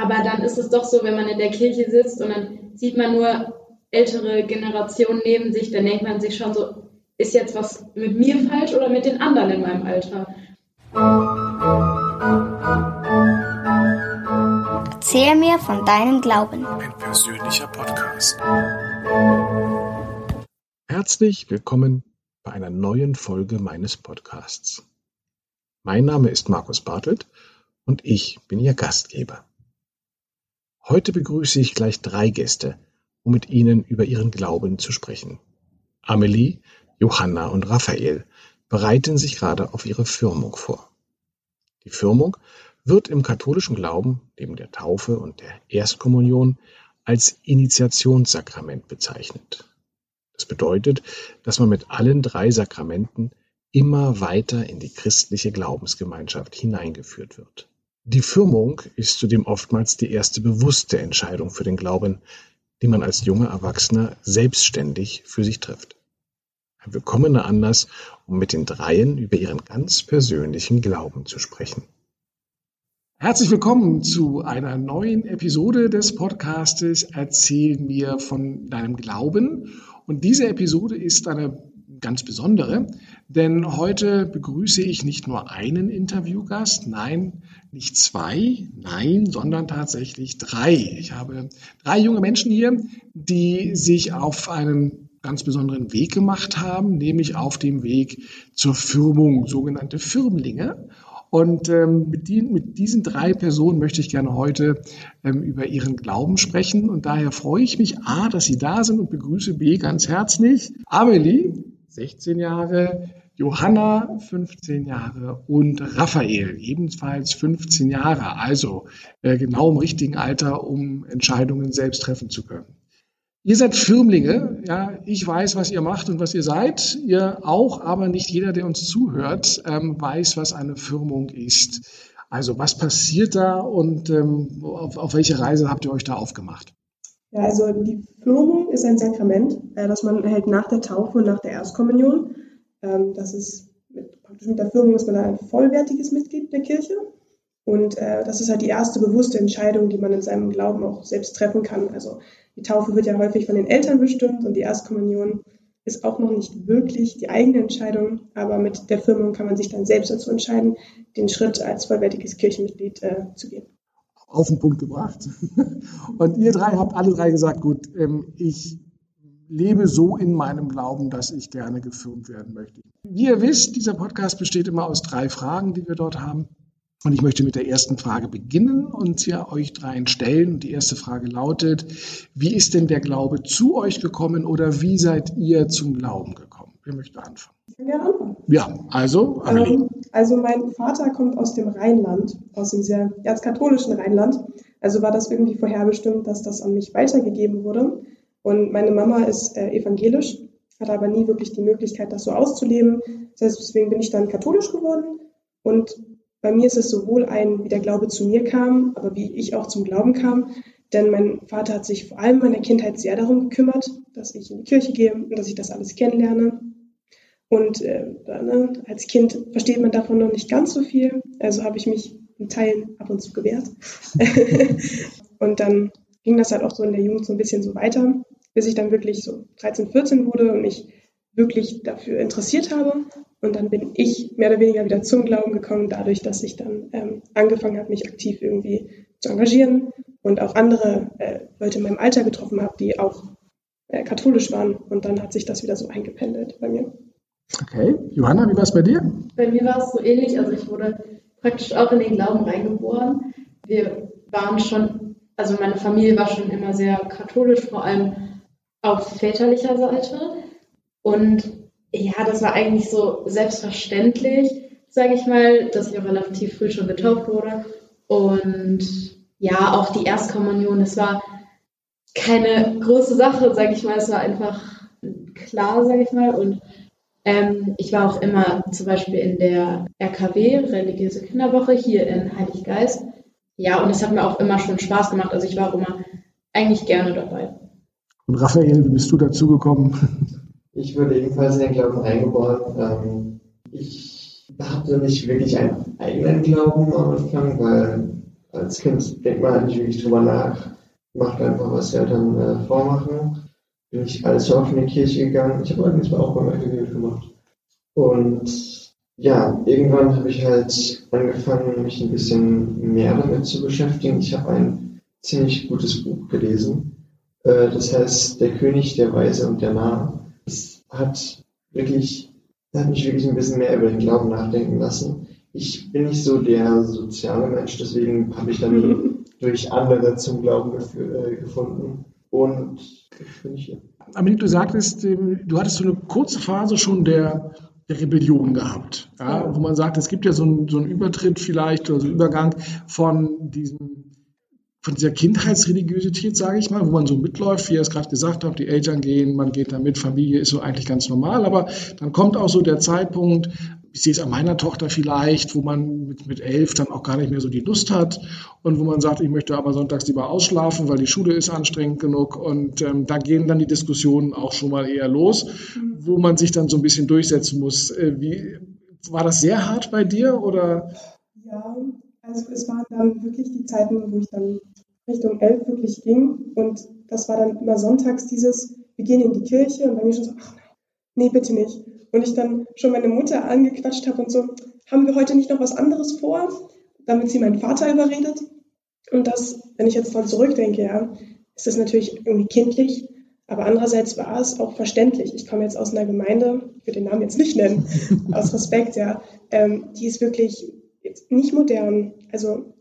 Aber dann ist es doch so, wenn man in der Kirche sitzt und dann sieht man nur ältere Generationen neben sich, dann denkt man sich schon so, ist jetzt was mit mir falsch oder mit den anderen in meinem Alter? Erzähl mir von deinem Glauben. Ein persönlicher Podcast. Herzlich willkommen bei einer neuen Folge meines Podcasts. Mein Name ist Markus Bartelt und ich bin Ihr Gastgeber. Heute begrüße ich gleich drei Gäste, um mit ihnen über ihren Glauben zu sprechen. Amelie, Johanna und Raphael bereiten sich gerade auf ihre Firmung vor. Die Firmung wird im katholischen Glauben neben der Taufe und der Erstkommunion als Initiationssakrament bezeichnet. Das bedeutet, dass man mit allen drei Sakramenten immer weiter in die christliche Glaubensgemeinschaft hineingeführt wird. Die Firmung ist zudem oftmals die erste bewusste Entscheidung für den Glauben, die man als junger Erwachsener selbstständig für sich trifft. Ein willkommener Anlass, um mit den Dreien über ihren ganz persönlichen Glauben zu sprechen. Herzlich willkommen zu einer neuen Episode des Podcastes Erzähl mir von deinem Glauben. Und diese Episode ist eine ganz besondere, denn heute begrüße ich nicht nur einen Interviewgast, nein, nicht zwei, nein, sondern tatsächlich drei. Ich habe drei junge Menschen hier, die sich auf einen ganz besonderen Weg gemacht haben, nämlich auf dem Weg zur Firmung, sogenannte Firmlinge. Und ähm, mit, die, mit, diesen drei Personen möchte ich gerne heute ähm, über ihren Glauben sprechen. Und daher freue ich mich, A, dass Sie da sind und begrüße B ganz herzlich. Amelie, 16 Jahre, Johanna 15 Jahre und Raphael ebenfalls 15 Jahre, also äh, genau im richtigen Alter, um Entscheidungen selbst treffen zu können. Ihr seid Firmlinge, ja, ich weiß, was ihr macht und was ihr seid, ihr auch, aber nicht jeder, der uns zuhört, ähm, weiß, was eine Firmung ist. Also was passiert da und ähm, auf, auf welche Reise habt ihr euch da aufgemacht? Ja, also die Firmung ist ein Sakrament, äh, das man erhält nach der Taufe und nach der Erstkommunion. Ähm, das ist mit, praktisch mit der Firmung ist man ein vollwertiges Mitglied der Kirche. Und äh, das ist halt die erste bewusste Entscheidung, die man in seinem Glauben auch selbst treffen kann. Also die Taufe wird ja häufig von den Eltern bestimmt und die Erstkommunion ist auch noch nicht wirklich die eigene Entscheidung, aber mit der Firmung kann man sich dann selbst dazu entscheiden, den Schritt als vollwertiges Kirchenmitglied äh, zu gehen auf den Punkt gebracht. Und ihr drei habt alle drei gesagt, gut, ähm, ich lebe so in meinem Glauben, dass ich gerne gefilmt werden möchte. Wie ihr wisst, dieser Podcast besteht immer aus drei Fragen, die wir dort haben. Und ich möchte mit der ersten Frage beginnen und sie euch dreien stellen. Die erste Frage lautet, wie ist denn der Glaube zu euch gekommen oder wie seid ihr zum Glauben gekommen? Wer möchte anfangen? Ich kann gerne anfangen. Ja, also. Ähm, also mein Vater kommt aus dem Rheinland, aus dem sehr erzkatholischen Rheinland. Also war das irgendwie vorherbestimmt, dass das an mich weitergegeben wurde. Und meine Mama ist äh, evangelisch, hatte aber nie wirklich die Möglichkeit, das so auszuleben. Das heißt, deswegen bin ich dann katholisch geworden. Und bei mir ist es sowohl ein, wie der Glaube zu mir kam, aber wie ich auch zum Glauben kam. Denn mein Vater hat sich vor allem in meiner Kindheit sehr darum gekümmert, dass ich in die Kirche gehe und dass ich das alles kennenlerne. Und äh, ne, als Kind versteht man davon noch nicht ganz so viel. Also habe ich mich in Teilen ab und zu gewehrt. und dann ging das halt auch so in der Jugend so ein bisschen so weiter, bis ich dann wirklich so 13, 14 wurde und mich wirklich dafür interessiert habe. Und dann bin ich mehr oder weniger wieder zum Glauben gekommen, dadurch, dass ich dann ähm, angefangen habe, mich aktiv irgendwie zu engagieren und auch andere äh, Leute in meinem Alter getroffen habe, die auch äh, katholisch waren. Und dann hat sich das wieder so eingependelt bei mir. Okay. Johanna, wie war es bei dir? Bei mir war es so ähnlich. Also ich wurde praktisch auch in den Glauben reingeboren. Wir waren schon, also meine Familie war schon immer sehr katholisch, vor allem auf väterlicher Seite. Und ja, das war eigentlich so selbstverständlich, sage ich mal, dass ich auch relativ früh schon getauft wurde. Und ja, auch die Erstkommunion, das war keine große Sache, sage ich mal. Es war einfach klar, sage ich mal. Und ähm, ich war auch immer zum Beispiel in der RKW, Religiöse Kinderwoche, hier in Heiliggeist. Ja, und es hat mir auch immer schon Spaß gemacht. Also ich war auch immer eigentlich gerne dabei. Und Raphael, wie bist du dazu gekommen? Ich wurde ebenfalls in den Glauben reingeboren. Ähm, ich hatte nicht wirklich einen eigenen Glauben am Anfang, weil als Kind denkt man nicht wirklich drüber nach, macht einfach, was Eltern äh, vormachen. Bin ich auch in die Kirche gegangen. Ich habe allerdings auch beim Evangelium gemacht. Und ja, irgendwann habe ich halt angefangen, mich ein bisschen mehr damit zu beschäftigen. Ich habe ein ziemlich gutes Buch gelesen. Äh, das heißt, Der König, der Weise und der Narr. Es hat wirklich, hat mich wirklich ein bisschen mehr über den Glauben nachdenken lassen. Ich bin nicht so der soziale Mensch, deswegen habe ich dann durch andere zum Glauben äh, gefunden. Und ich bin hier. Amelie, du sagtest, ähm, du hattest so eine kurze Phase schon der, der Rebellion gehabt, ja, wo man sagt, es gibt ja so einen, so einen Übertritt vielleicht oder so einen Übergang von diesem von dieser Kindheitsreligiosität, sage ich mal, wo man so mitläuft, wie ihr es gerade gesagt habt, die Eltern gehen, man geht da mit, Familie ist so eigentlich ganz normal, aber dann kommt auch so der Zeitpunkt, ich sehe es an meiner Tochter vielleicht, wo man mit, mit elf dann auch gar nicht mehr so die Lust hat und wo man sagt, ich möchte aber sonntags lieber ausschlafen, weil die Schule ist anstrengend genug und ähm, da gehen dann die Diskussionen auch schon mal eher los, wo man sich dann so ein bisschen durchsetzen muss. Äh, wie, war das sehr hart bei dir oder? Ja, also es waren dann wirklich die Zeiten, wo ich dann Richtung elf wirklich ging und das war dann immer sonntags dieses, wir gehen in die Kirche und bei mir schon so, ach nein, nee, bitte nicht. Und ich dann schon meine Mutter angequatscht habe und so, haben wir heute nicht noch was anderes vor, damit sie meinen Vater überredet. Und das, wenn ich jetzt dran zurückdenke, ja, ist das natürlich irgendwie kindlich, aber andererseits war es auch verständlich. Ich komme jetzt aus einer Gemeinde, ich will den Namen jetzt nicht nennen, aus Respekt, ja, ähm, die ist wirklich nicht modern. Also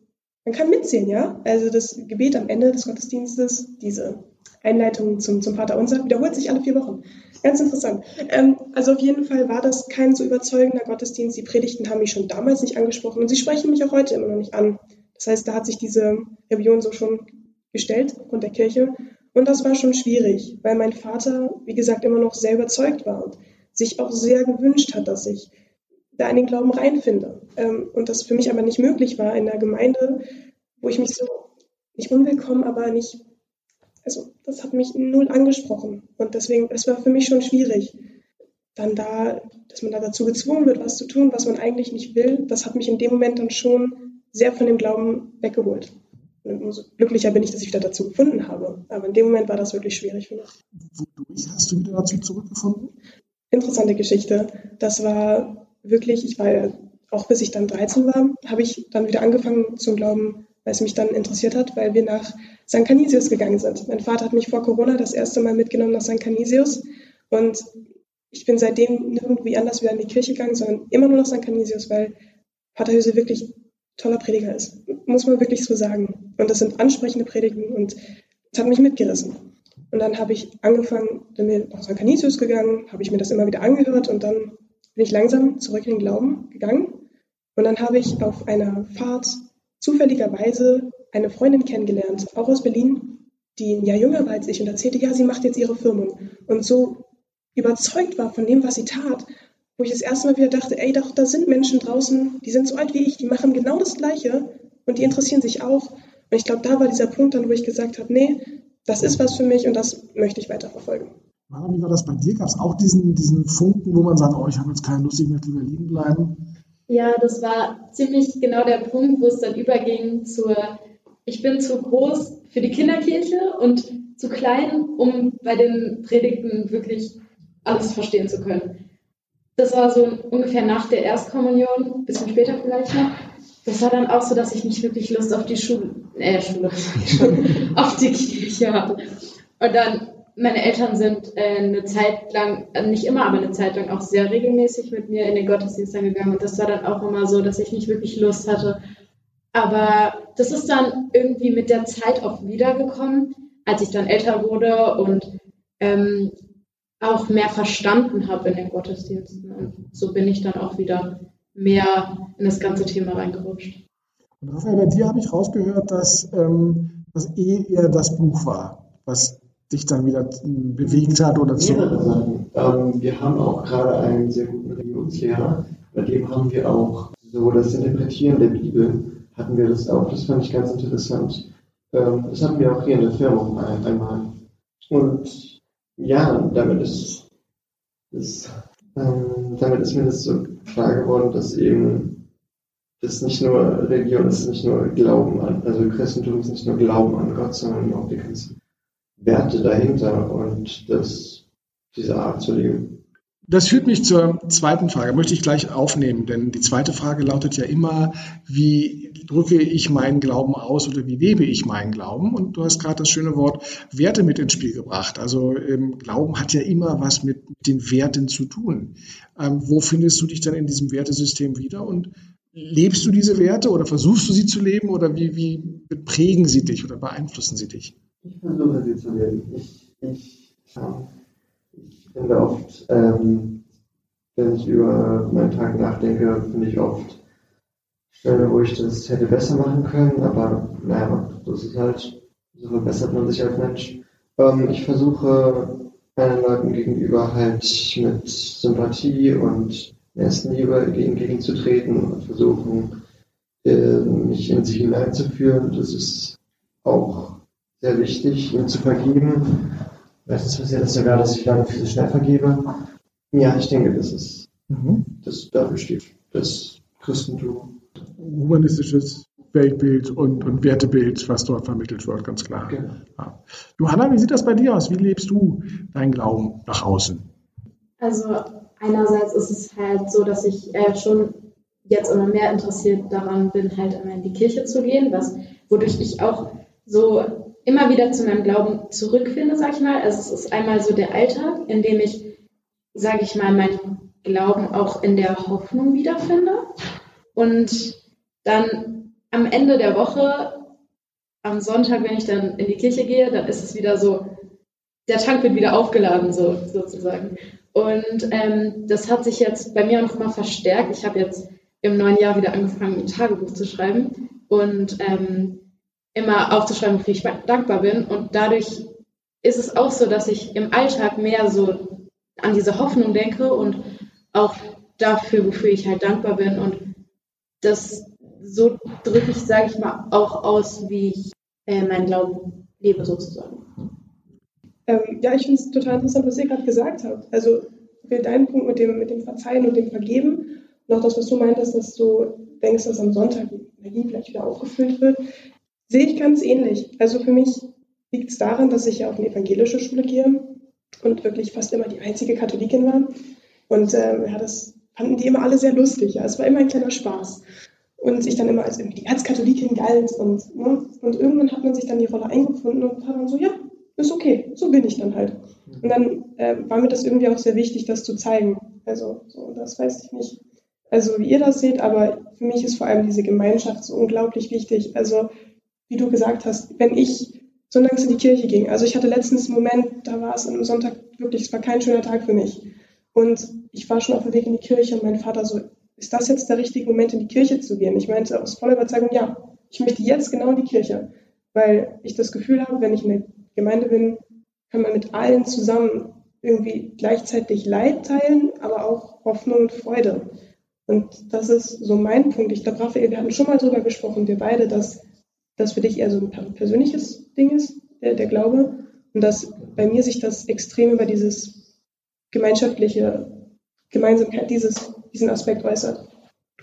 man kann mitzählen, ja. Also das Gebet am Ende des Gottesdienstes, diese Einleitung zum, zum Vater Unser, wiederholt sich alle vier Wochen. Ganz interessant. Ähm, also auf jeden Fall war das kein so überzeugender Gottesdienst. Die Predigten haben mich schon damals nicht angesprochen und sie sprechen mich auch heute immer noch nicht an. Das heißt, da hat sich diese Rebellion so schon gestellt aufgrund der Kirche. Und das war schon schwierig, weil mein Vater, wie gesagt, immer noch sehr überzeugt war und sich auch sehr gewünscht hat, dass ich da in den Glauben reinfinde. Ähm, und das für mich aber nicht möglich war in einer Gemeinde, wo ich mich so nicht unwillkommen, aber nicht also das hat mich null angesprochen. Und deswegen, es war für mich schon schwierig. Dann da, dass man da dazu gezwungen wird, was zu tun, was man eigentlich nicht will, das hat mich in dem Moment dann schon sehr von dem Glauben weggeholt. Und umso glücklicher bin ich, dass ich wieder dazu gefunden habe. Aber in dem Moment war das wirklich schwierig für mich. Wodurch hast du wieder dazu zurückgefunden? Interessante Geschichte. Das war wirklich, ich war auch bis ich dann 13 war, habe ich dann wieder angefangen zum Glauben weil es mich dann interessiert hat, weil wir nach St. Canisius gegangen sind. Mein Vater hat mich vor Corona das erste Mal mitgenommen nach St. Canisius und ich bin seitdem nirgendwie anders wieder in die Kirche gegangen, sondern immer nur nach St. Canisius, weil Pater Hüse wirklich toller Prediger ist. Muss man wirklich so sagen. Und das sind ansprechende Predigten und es hat mich mitgerissen. Und dann habe ich angefangen, bin ich nach St. Canisius gegangen, habe ich mir das immer wieder angehört und dann bin ich langsam zurück in den Glauben gegangen. Und dann habe ich auf einer Fahrt zufälligerweise eine Freundin kennengelernt, auch aus Berlin, die ein Jahr jünger war als ich und erzählte, ja, sie macht jetzt ihre Firmung. Und so überzeugt war von dem, was sie tat, wo ich das erste Mal wieder dachte, ey, doch, da sind Menschen draußen, die sind so alt wie ich, die machen genau das Gleiche und die interessieren sich auch. Und ich glaube, da war dieser Punkt dann, wo ich gesagt habe, nee, das ist was für mich und das möchte ich weiterverfolgen. Mara, wie war das bei dir? Gab es auch diesen, diesen Funken, wo man sagt, oh, ich habe jetzt keine Lust, ich möchte lieber liegen bleiben? Ja, das war ziemlich genau der Punkt, wo es dann überging zur, ich bin zu groß für die Kinderkirche und zu klein, um bei den Predigten wirklich alles verstehen zu können. Das war so ungefähr nach der Erstkommunion, ein bisschen später vielleicht noch. Das war dann auch so, dass ich nicht wirklich Lust auf die Schule, äh, Schule, auf die Kirche hatte. Und dann meine Eltern sind äh, eine Zeit lang, also nicht immer, aber eine Zeit lang auch sehr regelmäßig mit mir in den Gottesdienst gegangen. Und das war dann auch immer so, dass ich nicht wirklich Lust hatte. Aber das ist dann irgendwie mit der Zeit auch wiedergekommen, als ich dann älter wurde und ähm, auch mehr verstanden habe in den Gottesdiensten. Und so bin ich dann auch wieder mehr in das ganze Thema reingerutscht. Und Raphael, bei dir habe ich rausgehört, dass ähm, das eh eher das Buch war, was dich dann wieder bewegt hat oder so? Mehrere Sachen. Ähm, wir haben auch gerade einen sehr guten Religionslehrer, bei dem haben wir auch so das Interpretieren der Bibel, hatten wir das auch. Das fand ich ganz interessant. Ähm, das hatten wir auch hier in der Firma einmal. Und ja, damit ist, ist ähm, damit ist mir das so klar geworden, dass eben das nicht nur Religion, ist nicht nur Glauben an, also Christentum ist nicht nur Glauben an Gott, sondern auch die ganzen Werte dahinter und das, diese Art zu leben. Das führt mich zur zweiten Frage, möchte ich gleich aufnehmen, denn die zweite Frage lautet ja immer, wie drücke ich meinen Glauben aus oder wie lebe ich meinen Glauben? Und du hast gerade das schöne Wort Werte mit ins Spiel gebracht. Also ähm, Glauben hat ja immer was mit den Werten zu tun. Ähm, wo findest du dich dann in diesem Wertesystem wieder und lebst du diese Werte oder versuchst du sie zu leben oder wie, wie prägen sie dich oder beeinflussen sie dich? Ich versuche sie zu leben. Ich, ich, ich finde oft, ähm, wenn ich über meinen Tag nachdenke, finde ich oft Stellen, wo ich das hätte besser machen können, aber naja, das ist halt, so verbessert man sich als Mensch. Ähm, ich versuche meinen Leuten gegenüber halt mit Sympathie und Nächstenliebe entgegenzutreten und versuchen, äh, mich in sie hineinzuführen. Das ist auch sehr wichtig, ihnen zu vergeben Meistens passiert es sogar, dass ich lange viel schnell vergebe. Ja, ich denke, das ist, mhm. das, dafür steht das Christentum. Humanistisches Weltbild und, und Wertebild, was dort vermittelt wird, ganz klar. Genau. Ja. Johanna, wie sieht das bei dir aus? Wie lebst du deinen Glauben nach außen? Also einerseits ist es halt so, dass ich äh, schon jetzt immer mehr interessiert daran bin, halt immer in die Kirche zu gehen, was, wodurch ich auch so immer wieder zu meinem Glauben zurückfinde, sag ich mal. Also es ist einmal so der Alltag, in dem ich, sage ich mal, meinen Glauben auch in der Hoffnung wiederfinde. Und dann am Ende der Woche, am Sonntag, wenn ich dann in die Kirche gehe, dann ist es wieder so, der Tank wird wieder aufgeladen, so, sozusagen. Und ähm, das hat sich jetzt bei mir auch noch mal verstärkt. Ich habe jetzt im neuen Jahr wieder angefangen, ein Tagebuch zu schreiben. Und ähm, immer aufzuschreiben, wofür ich dankbar bin. Und dadurch ist es auch so, dass ich im Alltag mehr so an diese Hoffnung denke und auch dafür, wofür ich halt dankbar bin. Und das so drücke ich, sage ich mal, auch aus, wie ich äh, meinen Glauben lebe, sozusagen. Ähm, ja, ich finde es total interessant, was ihr gerade gesagt habt. Also für deinen Punkt mit dem, mit dem Verzeihen und dem Vergeben und auch das, was du meintest, dass du denkst, dass am Sonntag die Energie vielleicht wieder aufgefüllt wird. Sehe ich ganz ähnlich. Also für mich liegt es daran, dass ich ja auf eine evangelische Schule gehe und wirklich fast immer die einzige Katholikin war. Und ähm, ja, das fanden die immer alle sehr lustig. Ja. Es war immer ein kleiner Spaß. Und ich dann immer als irgendwie die Erzkatholikin galt. Und, ne? und irgendwann hat man sich dann die Rolle eingefunden und hat dann so, ja, ist okay, so bin ich dann halt. Und dann äh, war mir das irgendwie auch sehr wichtig, das zu zeigen. Also, so, das weiß ich nicht. Also, wie ihr das seht, aber für mich ist vor allem diese Gemeinschaft so unglaublich wichtig. Also, wie du gesagt hast, wenn ich sonntags in die Kirche ging. Also ich hatte letztens einen Moment, da war es einem Sonntag wirklich, es war kein schöner Tag für mich. Und ich war schon auf dem Weg in die Kirche und mein Vater so, ist das jetzt der richtige Moment, in die Kirche zu gehen? Ich meinte aus voller Überzeugung, ja, ich möchte jetzt genau in die Kirche, weil ich das Gefühl habe, wenn ich in der Gemeinde bin, kann man mit allen zusammen irgendwie gleichzeitig Leid teilen, aber auch Hoffnung und Freude. Und das ist so mein Punkt. Ich glaube, Raphael, wir hatten schon mal drüber gesprochen, wir beide, dass das für dich eher so ein persönliches Ding ist, der, der Glaube. Und dass bei mir sich das extrem über dieses gemeinschaftliche Gemeinsamkeit, dieses, diesen Aspekt äußert.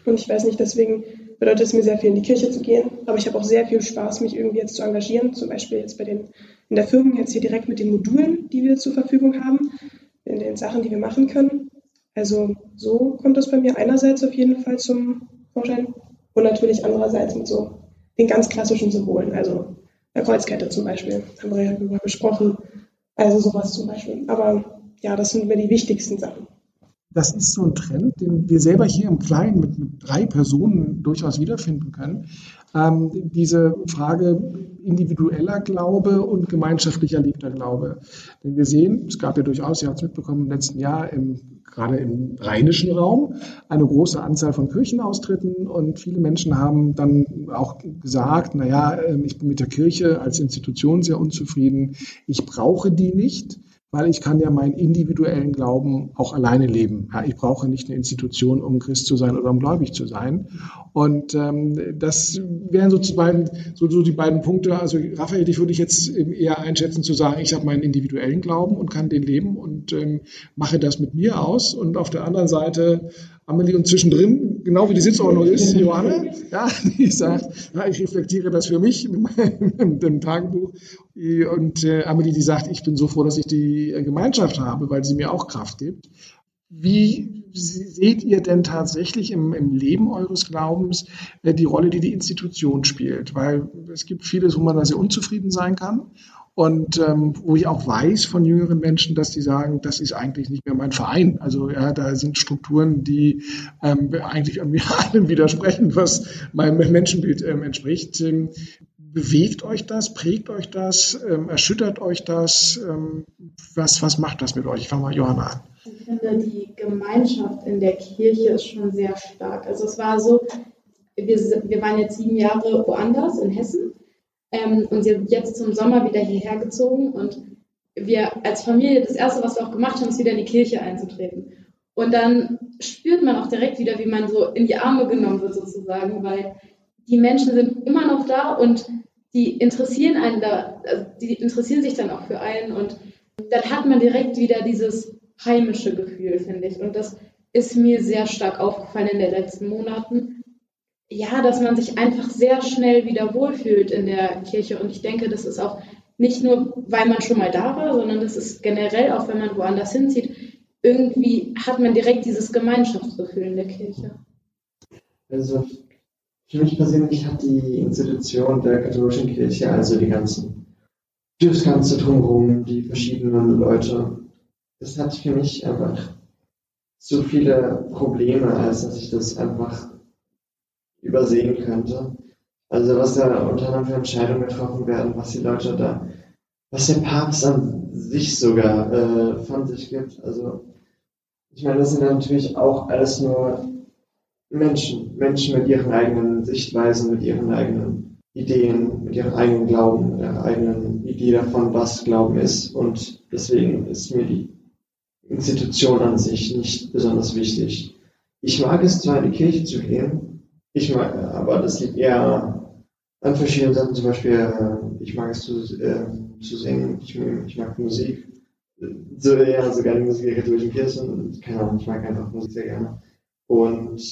Und ich weiß nicht, deswegen bedeutet es mir sehr viel, in die Kirche zu gehen. Aber ich habe auch sehr viel Spaß, mich irgendwie jetzt zu engagieren. Zum Beispiel jetzt bei den, in der Firma, jetzt hier direkt mit den Modulen, die wir zur Verfügung haben, in den Sachen, die wir machen können. Also so kommt das bei mir einerseits auf jeden Fall zum Vorschein und natürlich andererseits mit so den ganz klassischen Symbolen, also der Kreuzkette zum Beispiel, haben wir ja darüber gesprochen, also sowas zum Beispiel. Aber ja, das sind mir die wichtigsten Sachen. Das ist so ein Trend, den wir selber hier im Kleinen mit, mit drei Personen durchaus wiederfinden können. Ähm, diese Frage individueller Glaube und gemeinschaftlicher liebter Glaube. Denn wir sehen, es gab ja durchaus, ihr habt es mitbekommen, im letzten Jahr im gerade im rheinischen Raum eine große Anzahl von Kirchenaustritten und viele Menschen haben dann auch gesagt, naja, ähm, ich bin mit der Kirche als Institution sehr unzufrieden, ich brauche die nicht weil ich kann ja meinen individuellen Glauben auch alleine leben. Ja, ich brauche nicht eine Institution, um Christ zu sein oder um gläubig zu sein. Und ähm, das wären so, beiden, so, so die beiden Punkte. Also Raphael, dich würde ich jetzt eher einschätzen zu sagen, ich habe meinen individuellen Glauben und kann den leben und ähm, mache das mit mir aus. Und auf der anderen Seite Amelie und zwischendrin genau wie die Sitzordnung ist, Johanna, ja, die sagt, ja, ich reflektiere das für mich in meinem Tagebuch. Und äh, Amelie, die sagt, ich bin so froh, dass ich die Gemeinschaft habe, weil sie mir auch Kraft gibt. Wie seht ihr denn tatsächlich im, im Leben eures Glaubens äh, die Rolle, die die Institution spielt? Weil es gibt vieles, wo man da sehr unzufrieden sein kann. Und ähm, wo ich auch weiß von jüngeren Menschen, dass die sagen, das ist eigentlich nicht mehr mein Verein. Also ja, da sind Strukturen, die ähm, eigentlich an allem widersprechen, was meinem Menschenbild ähm, entspricht. Ähm, bewegt euch das, prägt euch das, ähm, erschüttert euch das? Ähm, was, was macht das mit euch? Ich fange mal Johanna an. Ich finde, die Gemeinschaft in der Kirche ist schon sehr stark. Also es war so, wir, wir waren jetzt sieben Jahre woanders in Hessen ähm, und sind jetzt zum Sommer wieder hierher gezogen und wir als Familie, das Erste, was wir auch gemacht haben, ist wieder in die Kirche einzutreten. Und dann spürt man auch direkt wieder, wie man so in die Arme genommen wird sozusagen, weil die Menschen sind immer noch da und die interessieren einen da, also die interessieren sich dann auch für einen und dann hat man direkt wieder dieses heimische Gefühl, finde ich. Und das ist mir sehr stark aufgefallen in den letzten Monaten, ja, dass man sich einfach sehr schnell wieder wohlfühlt in der Kirche. Und ich denke, das ist auch nicht nur, weil man schon mal da war, sondern das ist generell auch, wenn man woanders hinzieht, irgendwie hat man direkt dieses Gemeinschaftsgefühl in der Kirche. Also für mich persönlich hat die Institution der katholischen Kirche, also die ganzen, das ganze drumherum, die verschiedenen Leute, das hat für mich einfach so viele Probleme, als dass ich das einfach übersehen könnte. Also was da unter anderem für Entscheidungen getroffen werden, was die Leute da, was der Papst an sich sogar äh, von sich gibt. Also ich meine, das sind natürlich auch alles nur Menschen, Menschen mit ihren eigenen Sichtweisen, mit ihren eigenen Ideen, mit ihrem eigenen Glauben, mit ihrer eigenen Idee davon, was Glauben ist. Und deswegen ist mir die Institution an sich nicht besonders wichtig. Ich mag es zwar in die Kirche zu gehen, ich mag, aber das liegt eher an verschiedenen Sachen. Zum Beispiel, äh, ich mag es zu, äh, zu singen, ich, ich, mag Musik. So, ja, sogar die Musik der katholischen Kirche. Keine Ahnung, ich mag einfach Musik sehr gerne. Und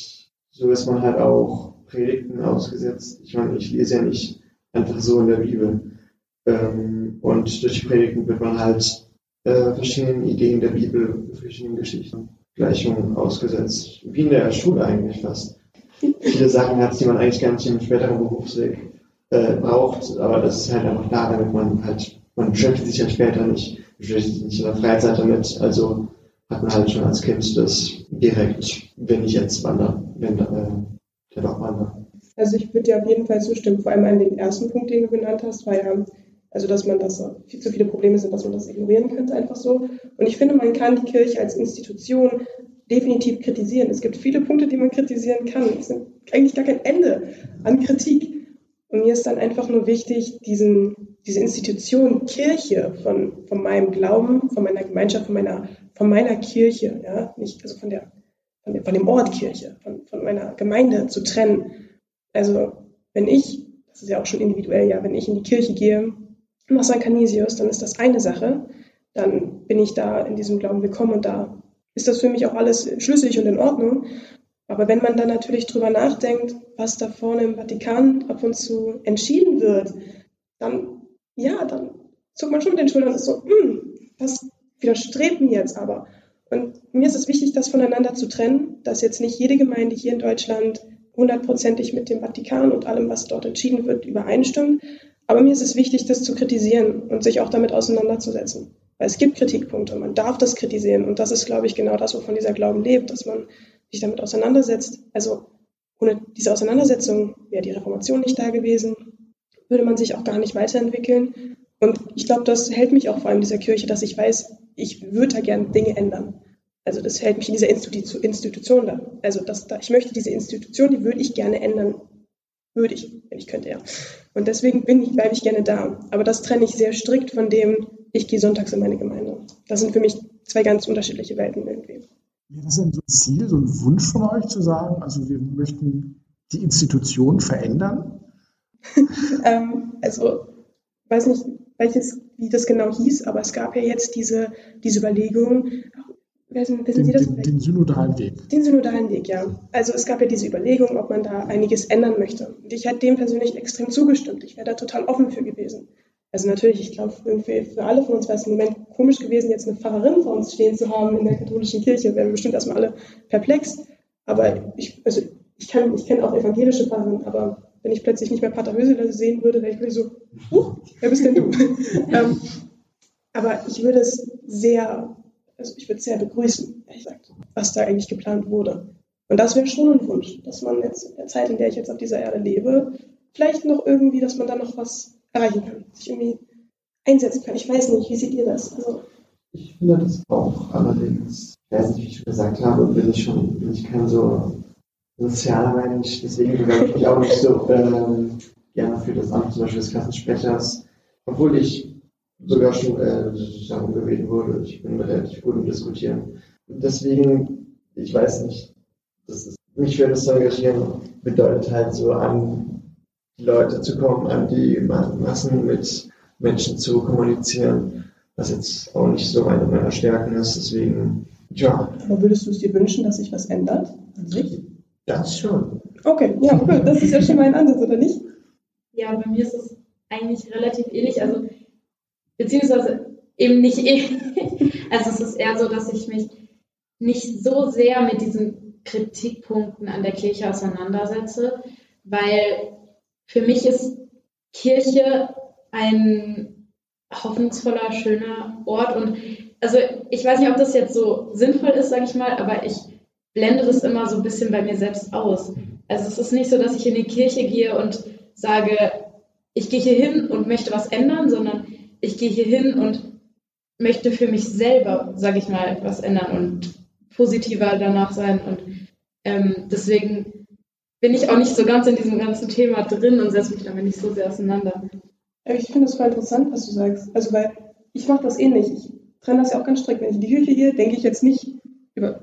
so ist man halt auch Predigten ausgesetzt. Ich meine, ich lese ja nicht einfach so in der Bibel. Ähm, und durch Predigten wird man halt äh, verschiedenen Ideen der Bibel, verschiedenen Geschichten, Gleichungen ausgesetzt. Wie in der Schule eigentlich fast viele Sachen hat, die man eigentlich gar nicht im späteren Berufsweg äh, braucht, aber das ist halt einfach da, damit man halt, man beschäftigt sich ja später nicht, beschäftigt sich nicht in der Freizeit damit, also hat man halt schon als Kind das direkt, wenn ich jetzt wandere, wenn äh, der doch wandere. Also ich würde dir auf jeden Fall zustimmen, vor allem an den ersten Punkt, den du genannt hast, war ja, also dass man das viel zu viele Probleme sind, dass man das ignorieren könnte, einfach so. Und ich finde, man kann die Kirche als Institution definitiv kritisieren. Es gibt viele Punkte, die man kritisieren kann. Es sind eigentlich gar kein Ende an Kritik. Und mir ist dann einfach nur wichtig, diesen, diese Institution Kirche von, von meinem Glauben, von meiner Gemeinschaft, von meiner, von meiner Kirche, ja, nicht, also von der, von, der, von dem Ort Kirche, von, von meiner Gemeinde zu trennen. Also, wenn ich, das ist ja auch schon individuell, ja, wenn ich in die Kirche gehe, nach St. Canisius, dann ist das eine Sache. Dann bin ich da in diesem Glauben willkommen und da ist das für mich auch alles schlüssig und in Ordnung. Aber wenn man dann natürlich drüber nachdenkt, was da vorne im Vatikan ab und zu entschieden wird, dann, ja, dann zuckt man schon mit den Schultern und ist so, hm, das widerstrebt mir jetzt aber. Und mir ist es wichtig, das voneinander zu trennen, dass jetzt nicht jede Gemeinde hier in Deutschland hundertprozentig mit dem Vatikan und allem, was dort entschieden wird, übereinstimmt. Aber mir ist es wichtig, das zu kritisieren und sich auch damit auseinanderzusetzen. Es gibt Kritikpunkte, man darf das kritisieren. Und das ist, glaube ich, genau das, wovon dieser Glauben lebt, dass man sich damit auseinandersetzt. Also ohne diese Auseinandersetzung wäre die Reformation nicht da gewesen, würde man sich auch gar nicht weiterentwickeln. Und ich glaube, das hält mich auch vor allem dieser Kirche, dass ich weiß, ich würde da gerne Dinge ändern. Also das hält mich in dieser Institution da. Also das, da, ich möchte diese Institution, die würde ich gerne ändern. Würde ich, wenn ich könnte, ja. Und deswegen bin ich, bleibe ich gerne da. Aber das trenne ich sehr strikt von dem, ich gehe sonntags in meine Gemeinde. Das sind für mich zwei ganz unterschiedliche Welten irgendwie. Wäre das denn so ein Ziel, so ein Wunsch von euch zu sagen, also wir möchten die Institution verändern? ähm, also, weiß nicht, welches, wie das genau hieß, aber es gab ja jetzt diese, diese Überlegung, Wissen, wissen den, Sie das den, den synodalen Weg. Den synodalen Weg, ja. Also es gab ja diese Überlegung, ob man da einiges ändern möchte. Und ich hätte dem persönlich extrem zugestimmt. Ich wäre da total offen für gewesen. Also natürlich, ich glaube, für alle von uns wäre es im Moment komisch gewesen, jetzt eine Pfarrerin vor uns stehen zu haben in der katholischen Kirche. Wären wir bestimmt erstmal alle perplex. Aber ich, also ich, ich kenne auch evangelische Pfarrerinnen, aber wenn ich plötzlich nicht mehr Pater Höseler sehen würde, wäre ich wirklich so, huch, wer bist denn du? ähm, aber ich würde es sehr also ich würde es sehr begrüßen, ehrlich gesagt, was da eigentlich geplant wurde. Und das wäre schon ein Wunsch, dass man jetzt in der Zeit, in der ich jetzt auf dieser Erde lebe, vielleicht noch irgendwie, dass man da noch was erreichen kann, sich irgendwie einsetzen kann. Ich weiß nicht, wie seht ihr das? Also, ich finde das auch allerdings, ich weiß nicht, wie ich schon gesagt habe, bin ich schon, bin ich kein so sozialer Mensch, deswegen bewerbe ich mich auch nicht so ähm, gerne für das Amt zum Beispiel des Klassensprechers, obwohl ich sogar schon äh, darum gebeten wurde. Ich bin relativ gut im Diskutieren. deswegen, ich weiß nicht, das ist, mich für das zu engagieren bedeutet halt so an die Leute zu kommen, an die Massen mit Menschen zu kommunizieren, was jetzt auch nicht so eine meiner Stärken ist. Deswegen, ja. Aber würdest du es dir wünschen, dass sich was ändert an sich? Das schon. Okay, ja, cool. Das ist ja schon mal ein Ansatz, oder nicht? Ja, bei mir ist es eigentlich relativ ähnlich. Also beziehungsweise eben nicht eh. Also es ist eher so, dass ich mich nicht so sehr mit diesen Kritikpunkten an der Kirche auseinandersetze, weil für mich ist Kirche ein hoffnungsvoller, schöner Ort und also ich weiß nicht, ob das jetzt so sinnvoll ist, sage ich mal, aber ich blende das immer so ein bisschen bei mir selbst aus. Also es ist nicht so, dass ich in die Kirche gehe und sage, ich gehe hier hin und möchte was ändern, sondern ich gehe hier hin und möchte für mich selber, sage ich mal, was ändern und positiver danach sein. Und ähm, deswegen bin ich auch nicht so ganz in diesem ganzen Thema drin und setze mich damit nicht so sehr auseinander. Ich finde es voll interessant, was du sagst. Also, weil ich mache das ähnlich. Ich trenne das ja auch ganz strikt. Wenn ich in die Kirche gehe, denke ich jetzt nicht über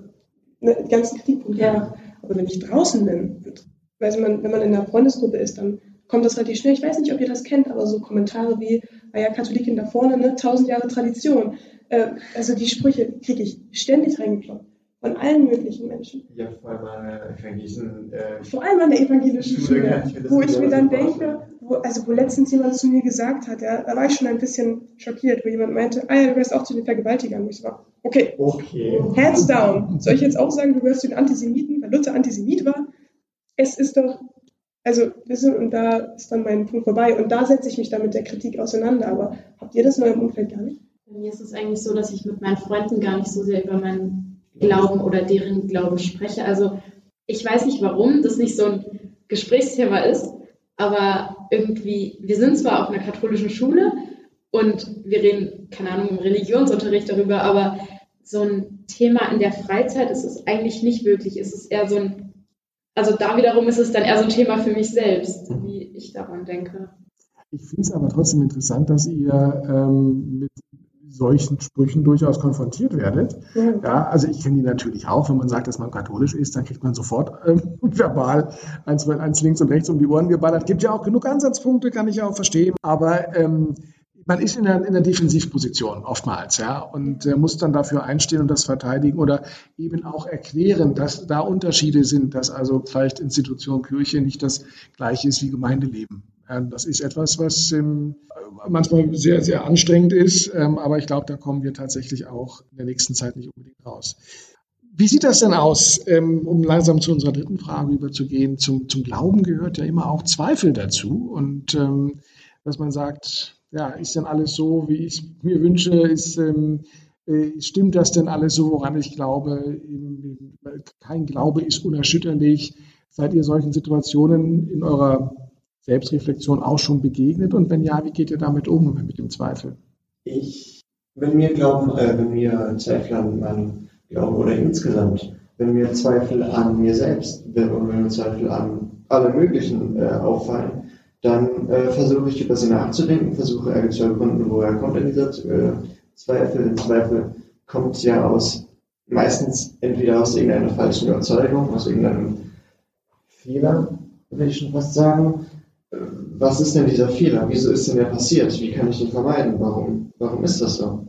ne, die ganzen Kritikpunkte nach. Aber wenn ich draußen bin, weil man, wenn man in einer Freundesgruppe ist, dann kommt das relativ schnell. Ich weiß nicht, ob ihr das kennt, aber so Kommentare wie, ah ja, Katholikin da vorne, ne, tausend Jahre Tradition. Äh, also die Sprüche kriege ich ständig reingekloppt. Von allen möglichen Menschen. Ja, vor allem an der evangelischen äh, Vor allem an der evangelischen Schule, Schule wo ich mir dann denke, wo, also wo letztens jemand zu mir gesagt hat, ja, da war ich schon ein bisschen schockiert, wo jemand meinte, ah ja, du gehörst auch zu den Vergewaltigern. Und ich so, okay, okay. hands down. Soll ich jetzt auch sagen, du gehörst zu den Antisemiten, weil Luther Antisemit war? Es ist doch also, wissen, und da ist dann mein Punkt vorbei. Und da setze ich mich dann mit der Kritik auseinander. Aber habt ihr das in eurem Umfeld gar nicht? Bei mir ist es eigentlich so, dass ich mit meinen Freunden gar nicht so sehr über meinen Glauben oder deren Glauben spreche. Also, ich weiß nicht, warum das nicht so ein Gesprächsthema ist, aber irgendwie, wir sind zwar auf einer katholischen Schule und wir reden, keine Ahnung, im Religionsunterricht darüber, aber so ein Thema in der Freizeit ist es eigentlich nicht wirklich. Es ist eher so ein also da wiederum ist es dann eher so ein Thema für mich selbst, wie ich daran denke. Ich finde es aber trotzdem interessant, dass ihr ähm, mit solchen Sprüchen durchaus konfrontiert werdet. Ja, ja also ich kenne die natürlich auch. Wenn man sagt, dass man katholisch ist, dann kriegt man sofort ähm, verbal eins, eins links und rechts um die Ohren geballert. Gibt ja auch genug Ansatzpunkte, kann ich auch verstehen. Aber ähm, man ist in der, in der Defensivposition oftmals, ja, und äh, muss dann dafür einstehen und das verteidigen oder eben auch erklären, dass da Unterschiede sind, dass also vielleicht Institution Kirche nicht das gleiche ist wie Gemeindeleben. Ja, das ist etwas, was ähm, manchmal sehr, sehr anstrengend ist, ähm, aber ich glaube, da kommen wir tatsächlich auch in der nächsten Zeit nicht unbedingt raus. Wie sieht das denn aus, ähm, um langsam zu unserer dritten Frage überzugehen? Zum, zum Glauben gehört ja immer auch Zweifel dazu und ähm, dass man sagt, ja, ist denn alles so, wie ich es mir wünsche? Ist, ähm, äh, stimmt das denn alles so, woran ich glaube? Kein Glaube ist unerschütterlich. Seid ihr solchen Situationen in eurer Selbstreflexion auch schon begegnet? Und wenn ja, wie geht ihr damit um, mit dem Zweifel? Ich, wenn wir glauben, äh, wenn wir Zweifel an meinem Glauben oder insgesamt, wenn mir Zweifel an mir selbst, wenn mir Zweifel an alle möglichen äh, auffallen, dann äh, versuche ich über sie nachzudenken, versuche irgendwie zu ergründen, woher kommt denn dieser äh, Zweifel. Zweifel kommt ja aus, meistens entweder aus irgendeiner falschen Überzeugung, aus irgendeinem Fehler, will ich schon fast sagen. Was ist denn dieser Fehler? Wieso ist denn der passiert? Wie kann ich ihn vermeiden? Warum, warum ist das so?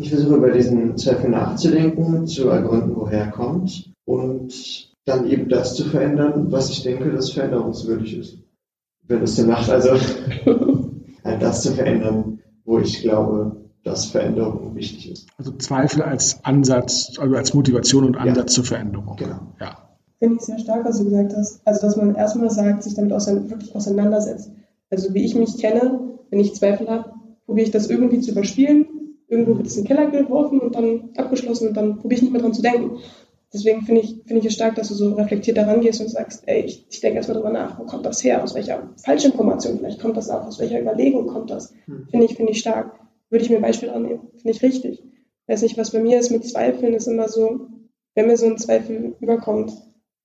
ich versuche über diesen Zweifel nachzudenken, zu ergründen, woher er kommt und dann eben das zu verändern, was ich denke, das veränderungswürdig ist. Wenn es Sinn macht, also halt das zu verändern, wo ich glaube, dass Veränderung wichtig ist. Also Zweifel als Ansatz, also als Motivation und Ansatz Ja. zur Veränderung. Genau. Ja. Finde ich sehr stark, was du gesagt hast. Also, dass man erstmal sagt, sich damit ausein- wirklich auseinandersetzt. Also, wie ich mich kenne, wenn ich Zweifel habe, probiere ich das irgendwie zu überspielen. Irgendwo wird es in den Keller geworfen und dann abgeschlossen und dann probiere ich nicht mehr dran zu denken. Deswegen finde ich, finde ich es stark, dass du so reflektiert daran gehst und sagst, ey, ich, ich denke erstmal drüber nach, wo kommt das her? Aus welcher Falschinformation vielleicht kommt das auch? Aus welcher Überlegung kommt das? Hm. Finde ich, finde ich stark. Würde ich mir ein Beispiel annehmen. Finde ich richtig. Weiß nicht, was bei mir ist mit Zweifeln, ist immer so, wenn mir so ein Zweifel überkommt,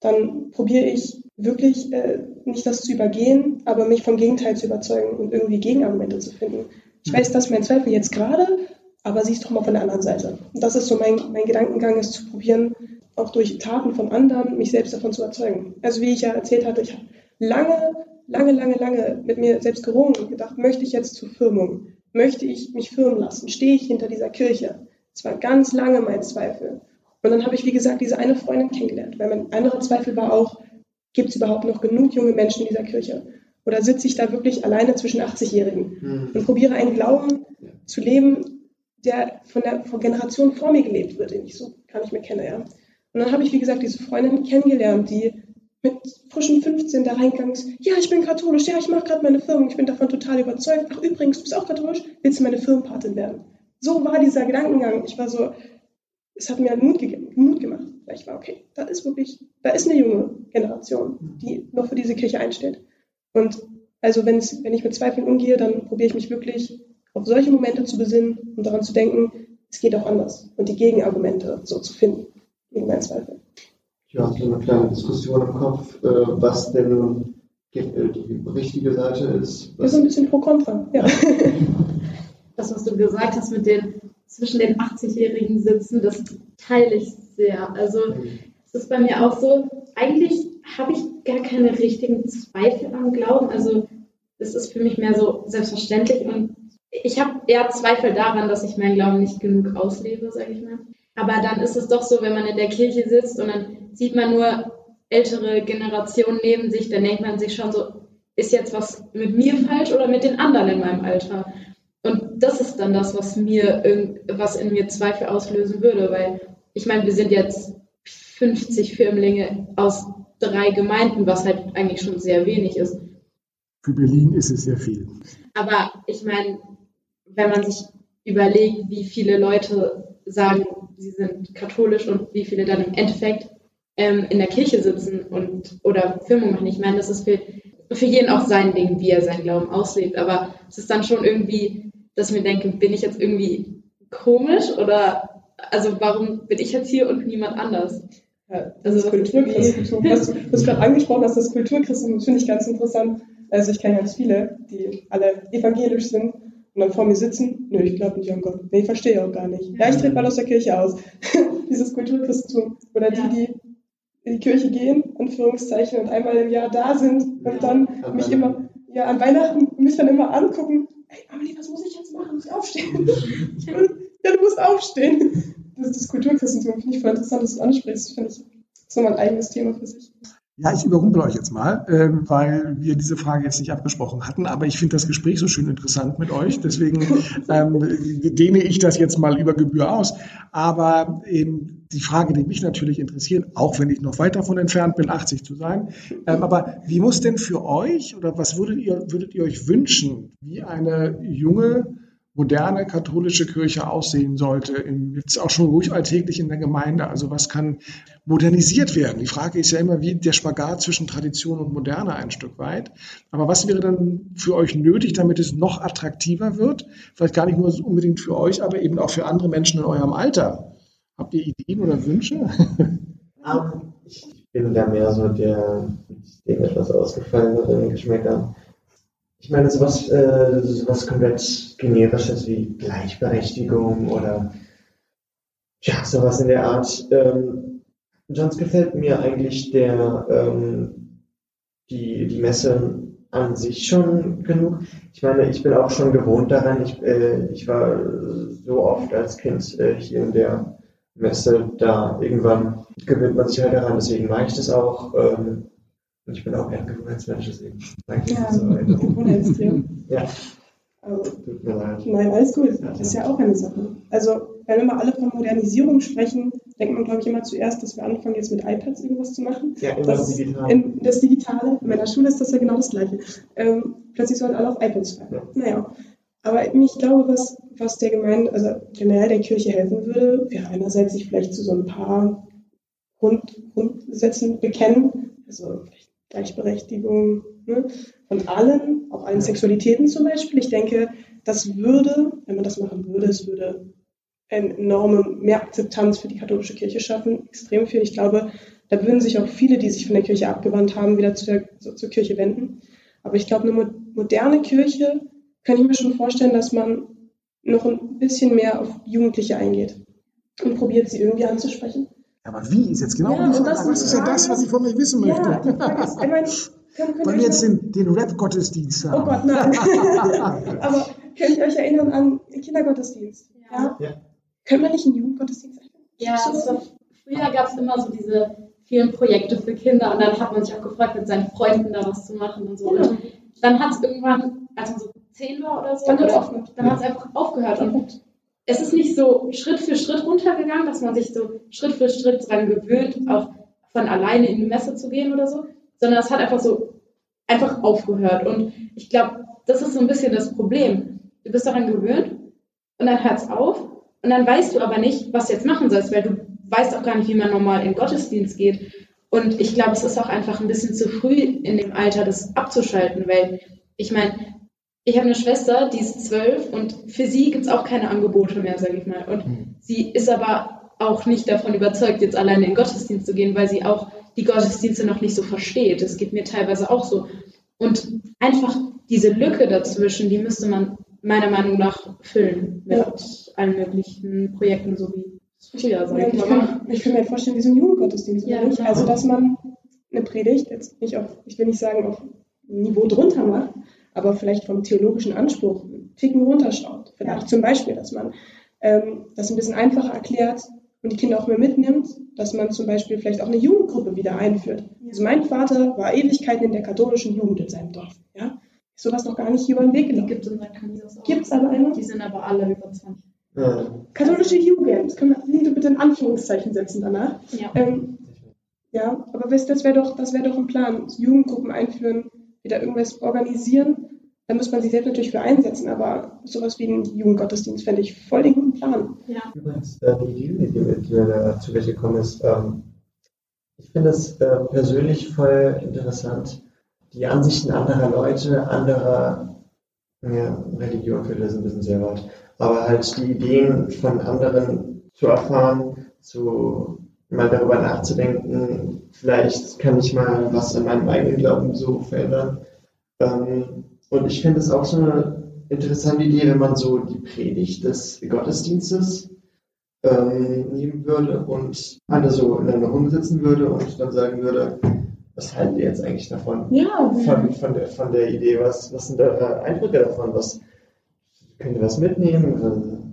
dann probiere ich wirklich äh, nicht das zu übergehen, aber mich vom Gegenteil zu überzeugen und irgendwie Gegenargumente zu finden. Ich weiß, dass mein Zweifel jetzt gerade, aber siehst doch mal von der anderen Seite. Und das ist so mein, mein Gedankengang, ist zu probieren, auch durch Taten von anderen, mich selbst davon zu überzeugen. Also wie ich ja erzählt hatte, ich habe lange, lange, lange, lange mit mir selbst gerungen und gedacht, möchte ich jetzt zur Firmung? Möchte ich mich firmen lassen? Stehe ich hinter dieser Kirche? Das war ganz lange mein Zweifel. Und dann habe ich, wie gesagt, diese eine Freundin kennengelernt, weil mein anderer Zweifel war auch, gibt es überhaupt noch genug junge Menschen in dieser Kirche? Oder sitze ich da wirklich alleine zwischen 80-Jährigen Hm. und probiere einen Glauben zu leben, der von der von Generation vor mir gelebt wird, den ich so gar nicht mehr kenne. Ja. Und dann habe ich, wie gesagt, diese Freundin kennengelernt, die mit frischen 15 da reingegangen ist. Ja, ich bin katholisch, ja, ich mache gerade meine Firmung, ich bin davon total überzeugt. Ach, übrigens, du bist auch katholisch, willst du meine Firmenpatin werden? So war dieser Gedankengang. Ich war so, es hat mir Mut, gegeben, Mut gemacht. Weil ich war, okay, da ist wirklich, da ist eine junge Generation, die noch für diese Kirche einsteht. Und also wenn, es, wenn ich mit Zweifeln umgehe, dann probiere ich mich wirklich auf solche Momente zu besinnen und daran zu denken, es geht auch anders und die Gegenargumente so zu finden gegen meinen Zweifel. Ich habe so eine kleine Diskussion im Kopf, äh, was denn nun die, äh, richtige Seite ist. Das ist so ein bisschen pro kontra. Ja. Das, was du gesagt hast mit den zwischen den 80-Jährigen sitzen, das teile ich sehr. Also es ist bei mir auch so, eigentlich habe ich gar keine richtigen Zweifel am Glauben. Also es ist für mich mehr so selbstverständlich und ich habe eher Zweifel daran, dass ich meinen Glauben nicht genug auslebe, sage ich mal. Aber dann ist es doch so, wenn man in der Kirche sitzt und dann sieht man nur ältere Generationen neben sich, dann denkt man sich schon so, ist jetzt was mit mir falsch oder mit den anderen in meinem Alter? Und das ist dann das, was mir was in mir Zweifel auslösen würde, weil ich meine, wir sind jetzt 50 Firmlinge aus drei Gemeinden, was halt eigentlich schon sehr wenig ist. Für Berlin ist es sehr viel. Aber ich meine, wenn man sich überlegt, wie viele Leute sagen, sie sind katholisch und wie viele dann im Endeffekt ähm, in der Kirche sitzen und oder Firmung machen. Ich meine, das ist für, für jeden auch sein Ding, wie er seinen Glauben auslebt. Aber es ist dann schon irgendwie, dass ich mir denke, bin ich jetzt irgendwie komisch oder also warum bin ich jetzt hier und niemand anders? Ja, Also das was Kulturchristentum, was du, was du gerade angesprochen hast, das Kulturchristentum, das finde ich ganz interessant. Also ich kenne ganz viele, die alle evangelisch sind und dann vor mir sitzen, nö, ich glaube nicht an Gott. Nee, ich verstehe auch gar nicht. Ja, ich trete mal aus der Kirche aus. Dieses Kulturchristentum. Oder Ja. die, die in die Kirche gehen, Anführungszeichen, und einmal im Jahr da sind und dann An mich immer, ja, an Weihnachten mich dann immer angucken, ey, Amelie, was muss ich machen? Ich aufstehen? ja, du musst aufstehen. Das das Kulturchristentum, finde ich voll interessant, dass du ansprichst. Finde ist nochmal ein eigenes Thema für sich. Ja, ich überrumpel euch jetzt mal, ähm, weil wir diese Frage jetzt nicht abgesprochen hatten, aber ich finde das Gespräch so schön interessant mit euch, deswegen ähm, dehne ich das jetzt mal über Gebühr aus. Aber ähm, die Frage, die mich natürlich interessiert, auch wenn ich noch weit davon entfernt bin, 80 zu sein, ähm, aber wie muss denn für euch oder was würdet ihr, würdet ihr euch wünschen, wie eine junge moderne katholische Kirche aussehen sollte, im, jetzt auch schon ruhig alltäglich in der Gemeinde. Also was kann modernisiert werden? Die Frage ist ja immer, wie der Spagat zwischen Tradition und Moderne ein Stück weit. Aber was wäre dann für euch nötig, damit es noch attraktiver wird? Vielleicht gar nicht nur unbedingt für euch, aber eben auch für andere Menschen in eurem Alter. Habt ihr Ideen oder Wünsche? Ähm, ich bin da mehr so der, dem etwas ausgefallen wird in den Geschmäckern. Ich meine, sowas, äh, sowas komplett generisches wie Gleichberechtigung oder ja, sowas in der Art. Ähm, sonst gefällt mir eigentlich der, ähm, die, die Messe an sich schon genug. Ich meine, ich bin auch schon gewohnt daran. Ich, äh, ich war so oft als Kind äh, hier in der Messe, da irgendwann gewöhnt man sich halt daran, deswegen mache ich das auch. Ähm, und ich bin auch eher ein Gewohnheitsmensch, deswegen danke Ja, so weiter. Gewohnheitstier. Ja, Also, tut mir leid. nein, alles gut. Das ist ja auch eine Sache. Also, wenn wir mal alle von Modernisierung sprechen, denkt man, glaube ich, immer zuerst, dass wir anfangen, jetzt mit iPads irgendwas zu machen. Ja, immer Das, in, das Digitale, in meiner Schule ist das ja genau das Gleiche. Ähm, plötzlich sollen alle auf iPads schreiben. Ja. Naja. Aber ich glaube, was, was der Gemeinde, also generell der Kirche helfen würde, wäre einerseits sich vielleicht zu so ein paar Grund, Grundsätzen bekennen, also vielleicht Gleichberechtigung ne, von allen, auch allen Sexualitäten zum Beispiel. Ich denke, das würde, wenn man das machen würde, es würde eine enorme Mehrakzeptanz für die katholische Kirche schaffen, extrem viel. Ich glaube, da würden sich auch viele, die sich von der Kirche abgewandt haben, wieder zu der, so, zur Kirche wenden. Aber ich glaube, eine mo- moderne Kirche kann ich mir schon vorstellen, dass man noch ein bisschen mehr auf Jugendliche eingeht und probiert, sie irgendwie anzusprechen. Aber wie ist jetzt genau Ja, das Das ist ja das, was ich von euch wissen möchte. Ja, die Frage ist, ich meine, können, Wollen ihr wir jetzt den, den Rap-Gottesdienst Oh haben? Gott, nein. Aber könnt ihr euch erinnern an den Kindergottesdienst? Ja. Ja. Können wir nicht einen Jugendgottesdienst einführen? Ja, war, früher gab es immer so diese vielen Projekte für Kinder und dann hat man sich auch gefragt, mit seinen Freunden da was zu machen und so. Genau. Und dann hat es irgendwann, als man so zehn war oder so, Dann oder- dann hat es einfach aufgehört. Und es ist nicht so Schritt für Schritt runtergegangen, dass man sich so Schritt für Schritt dran gewöhnt, auch von alleine in die Messe zu gehen oder so, sondern es hat einfach so einfach aufgehört. Und ich glaube, das ist so ein bisschen das Problem. Du bist daran gewöhnt und dann hört es auf und dann weißt du aber nicht, was du jetzt machen sollst, weil du weißt auch gar nicht, wie man normal in Gottesdienst geht. Und ich glaube, es ist auch einfach ein bisschen zu früh in dem Alter, das abzuschalten, weil ich meine, ich habe eine Schwester, die ist zwölf und für sie gibt es auch keine Angebote mehr, sage ich mal. Und sie ist aber auch nicht davon überzeugt, jetzt alleine in den Gottesdienst zu gehen, weil sie auch die Gottesdienste noch nicht so versteht. Das geht mir teilweise auch so. Und einfach diese Lücke dazwischen, die müsste man meiner Meinung nach füllen mit Ja. allen möglichen Projekten, so wie früher, sage Ja, ich ich, mal. kann, ich kann mir vorstellen, wie so ein Jugendgottesdienst. Ja, genau. Also, dass man eine Predigt jetzt nicht auf, ich will nicht sagen, auf Niveau drunter macht, aber vielleicht vom theologischen Anspruch einen Ticken runterschaut. Vielleicht zum Beispiel, dass man ähm, das ein bisschen einfacher erklärt und die Kinder auch mehr mitnimmt, dass man zum Beispiel vielleicht auch eine Jugendgruppe wieder einführt. Also mein Vater war Ewigkeiten in der katholischen Jugend in seinem Dorf. Ja? Ist sowas noch gar nicht über den Weg Die gelaufen. gibt es in St. Canidas auch. Gibt es aber eine? Die sind aber alle über 20. Ja. Katholische Jugend. Das können wir bitte in Anführungszeichen setzen danach. Ja. Ähm, ja, aber weißt, das wäre doch, das wäre doch ein Plan. Jugendgruppen einführen, wieder irgendwas organisieren. Da muss man sich selbst natürlich für einsetzen, aber sowas wie ein Jugendgottesdienst fände ich voll den guten Plan. ja. Übrigens, äh, die Idee, mir da zu welche gekommen ist, ähm, ich finde es äh, persönlich voll interessant, die Ansichten anderer Leute, anderer ja, Religion führt das ein bisschen sehr weit, aber halt die Ideen von anderen zu erfahren, zu mal darüber nachzudenken, vielleicht kann ich mal was an meinem eigenen Glauben so verändern. Ähm, und ich finde es auch so eine interessante Idee, wenn man so die Predigt des Gottesdienstes ähm, nehmen würde und alle so in einer Runde sitzen würde und dann sagen würde, was halten ihr jetzt eigentlich davon? Ja, Von, von, der, von der Idee, was, was sind eure Eindrücke davon? Was, könnt ihr was mitnehmen?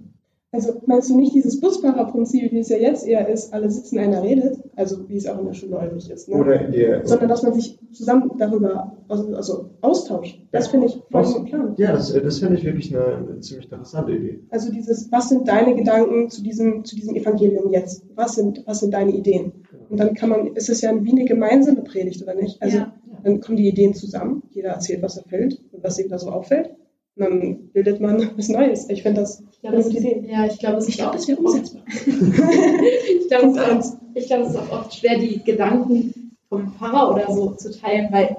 Also meinst du nicht dieses Busfahrerprinzip, wie es ja jetzt eher ist, alle sitzen, einer redet, also wie es auch in der Schule häufig ist, ne? Oder ihr, sondern dass man sich zusammen darüber also, also austauscht. Das finde ich voll den Plan. ja, das, das finde ich wirklich eine, eine ziemlich interessante Idee. Also dieses, was sind deine Gedanken zu diesem, zu diesem Evangelium jetzt? Was sind, was sind deine Ideen? Und dann kann man, ist es ja wie eine gemeinsame Predigt, oder nicht? Also Ja. dann kommen die Ideen zusammen, jeder erzählt, was er fällt und was ihm da so auffällt. Und dann bildet man was Neues. Ich finde das glaube, gute ist, ja, ich glaube, es Ich ist glaube, auch das wäre umsetzbar. ich glaube, es, Punkt ist auch- es oft schwer, die Gedanken vom Pfarrer oder so zu teilen, weil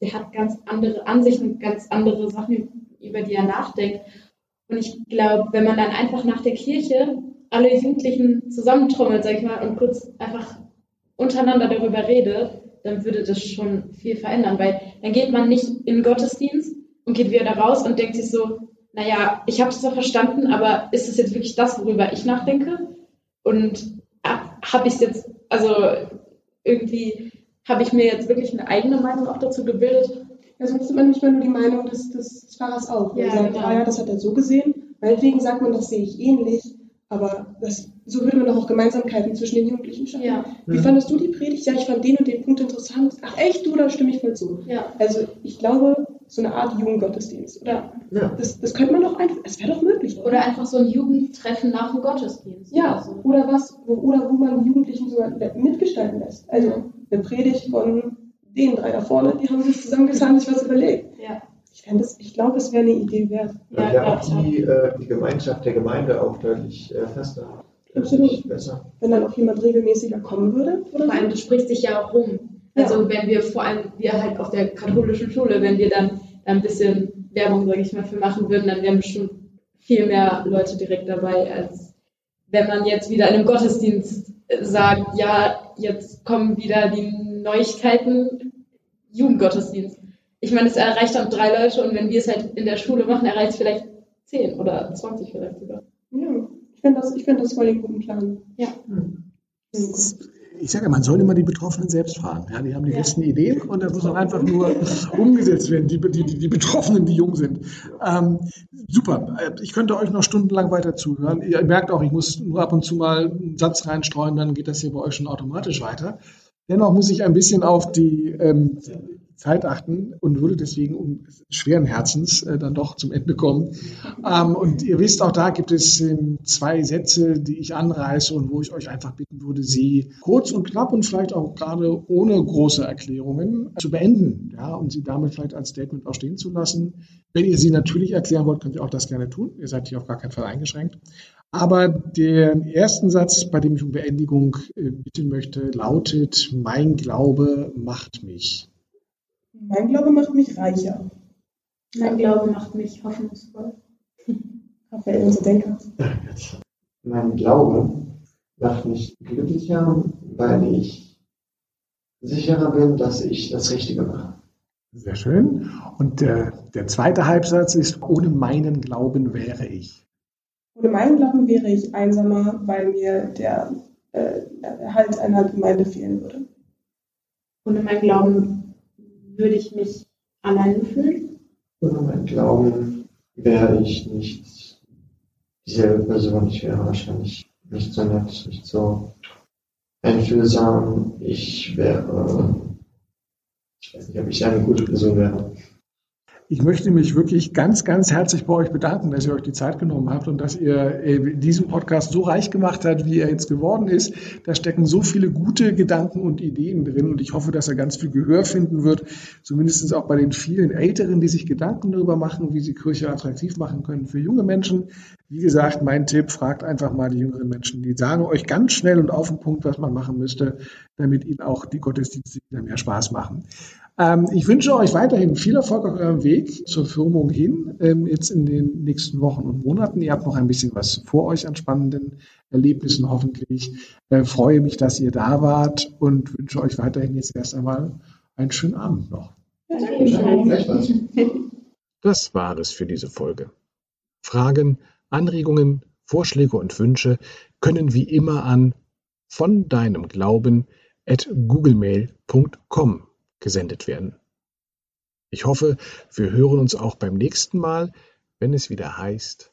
der hat ganz andere Ansichten, ganz andere Sachen, über die er nachdenkt. Und ich glaube, wenn man dann einfach nach der Kirche alle Jugendlichen zusammentrommelt, sag ich mal, und kurz einfach untereinander darüber redet, dann würde das schon viel verändern, weil dann geht man nicht in den Gottesdienst und geht wieder raus und denkt sich so, naja, ich habe es zwar verstanden, aber ist es jetzt wirklich das, worüber ich nachdenke? Und habe ich es jetzt, also irgendwie habe ich mir jetzt wirklich eine eigene Meinung auch dazu gebildet Ja, sonst hat man nicht mehr nur die Meinung des, des, auch. Man Ja, sagt, genau. ah ja, das hat er so gesehen. Meinetwegen sagt man, das sehe ich ähnlich. Aber das, so würde man doch auch Gemeinsamkeiten zwischen den Jugendlichen schaffen. Ja, Wie fandest du die Predigt? Ja, ich fand den und den Punkt interessant. Ach echt, du, da stimme ich voll zu. ja. Also ich glaube, so eine Art Jugendgottesdienst. Oder Ja. das, das könnte man doch einfach, es wäre doch möglich. Oder? Oder einfach so ein Jugendtreffen nach dem Gottesdienst. ja, oder so. oder was, wo, oder wo man die Jugendlichen sogar mitgestalten lässt. Also Ja. eine Predigt von den drei da vorne, die haben sich zusammengetan, sich was überlegt. Ja, Ich, das- ich glaube, es wäre eine Idee wert. Ja, wäre glaub auch die, äh, die Gemeinschaft der Gemeinde auch deutlich äh, fester. Absolut. Besser. Wenn dann auch jemand regelmäßiger kommen würde. Oder vor allem, das spricht sich ja auch rum. Also wenn wir vor allem, wir halt auf der katholischen Schule, wenn wir dann da ein bisschen Werbung, sage ich mal, für machen würden, dann wären bestimmt viel mehr Leute direkt dabei, als wenn man jetzt wieder in einem Gottesdienst äh, sagt, ja, jetzt kommen wieder die Neuigkeiten, Jugendgottesdienst. Ich meine, es erreicht dann drei Leute und wenn wir es halt in der Schule machen, erreicht es vielleicht zehn oder 20 vielleicht sogar. Ja, ich finde das, ich find das voll den guten Plan. Ja. Ich sage ja, man soll immer die Betroffenen selbst fragen. Ja, die haben die besten Ideen und das muss dann einfach nur umgesetzt werden, die, die, die, die Betroffenen, die jung sind. Ähm, super. Äh, Ich könnte euch noch stundenlang weiter zuhören. Ihr merkt auch, ich muss nur ab und zu mal einen Satz reinstreuen, dann geht das hier bei euch schon automatisch weiter. Dennoch muss ich ein bisschen auf die ähm, Zeit achten und würde deswegen um schweren Herzens äh, dann doch zum Ende kommen. Ähm, und ihr wisst, auch da gibt es ähm, zwei Sätze, die ich anreiße und wo ich euch einfach bitten würde, sie kurz und knapp und vielleicht auch gerade ohne große Erklärungen zu beenden. Ja, und sie damit vielleicht als Statement auch stehen zu lassen. Wenn ihr sie natürlich erklären wollt, könnt ihr auch das gerne tun. Ihr seid hier auf gar keinen Fall eingeschränkt. Aber den ersten Satz, bei dem ich um Beendigung äh, bitten möchte, lautet, mein Glaube macht mich. Mein Glaube macht mich reicher. Mein Glaube macht mich hoffnungsvoll. Raphael, unser Denker. Mein Glaube macht mich glücklicher, weil ich sicherer bin, dass ich das Richtige mache. Sehr schön. Und der, der zweite Halbsatz ist, ohne meinen Glauben wäre ich. Ohne meinen Glauben wäre ich einsamer, weil mir der äh, Erhalt einer Gemeinde fehlen würde. Ohne mein Glauben würde ich mich allein fühlen. Ohne meinen Glauben wäre ich nicht dieselbe Person. Ich wäre wahrscheinlich nicht so nett, nicht so einfühlsam. Ich wäre, ich weiß nicht, ob ich eine gute Person wäre. Ich möchte mich wirklich ganz, ganz herzlich bei euch bedanken, dass ihr euch die Zeit genommen habt und dass ihr äh, diesen Podcast so reich gemacht habt, wie er jetzt geworden ist. Da stecken so viele gute Gedanken und Ideen drin und ich hoffe, dass er ganz viel Gehör finden wird, zumindest auch bei den vielen Älteren, die sich Gedanken darüber machen, wie sie Kirche attraktiv machen können für junge Menschen. Wie gesagt, mein Tipp, fragt einfach mal die jüngeren Menschen. Die sagen euch ganz schnell und auf den Punkt, was man machen müsste, damit ihnen auch die Gottesdienste wieder mehr Spaß machen. Ähm, ich wünsche euch weiterhin viel Erfolg auf eurem Weg zur Firmung hin, ähm, jetzt in den nächsten Wochen und Monaten. Ihr habt noch ein bisschen was vor euch an spannenden Erlebnissen hoffentlich. Äh, freue mich, dass ihr da wart und wünsche euch weiterhin jetzt erst einmal einen schönen Abend noch. Das war es für diese Folge. Fragen, Anregungen, Vorschläge und Wünsche können wie immer an von deinem Glauben at googlemail.com gesendet werden. Ich hoffe, wir hören uns auch beim nächsten Mal, wenn es wieder heißt.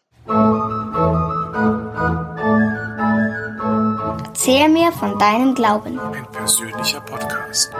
Erzähl mir von deinem Glauben. Ein persönlicher Podcast.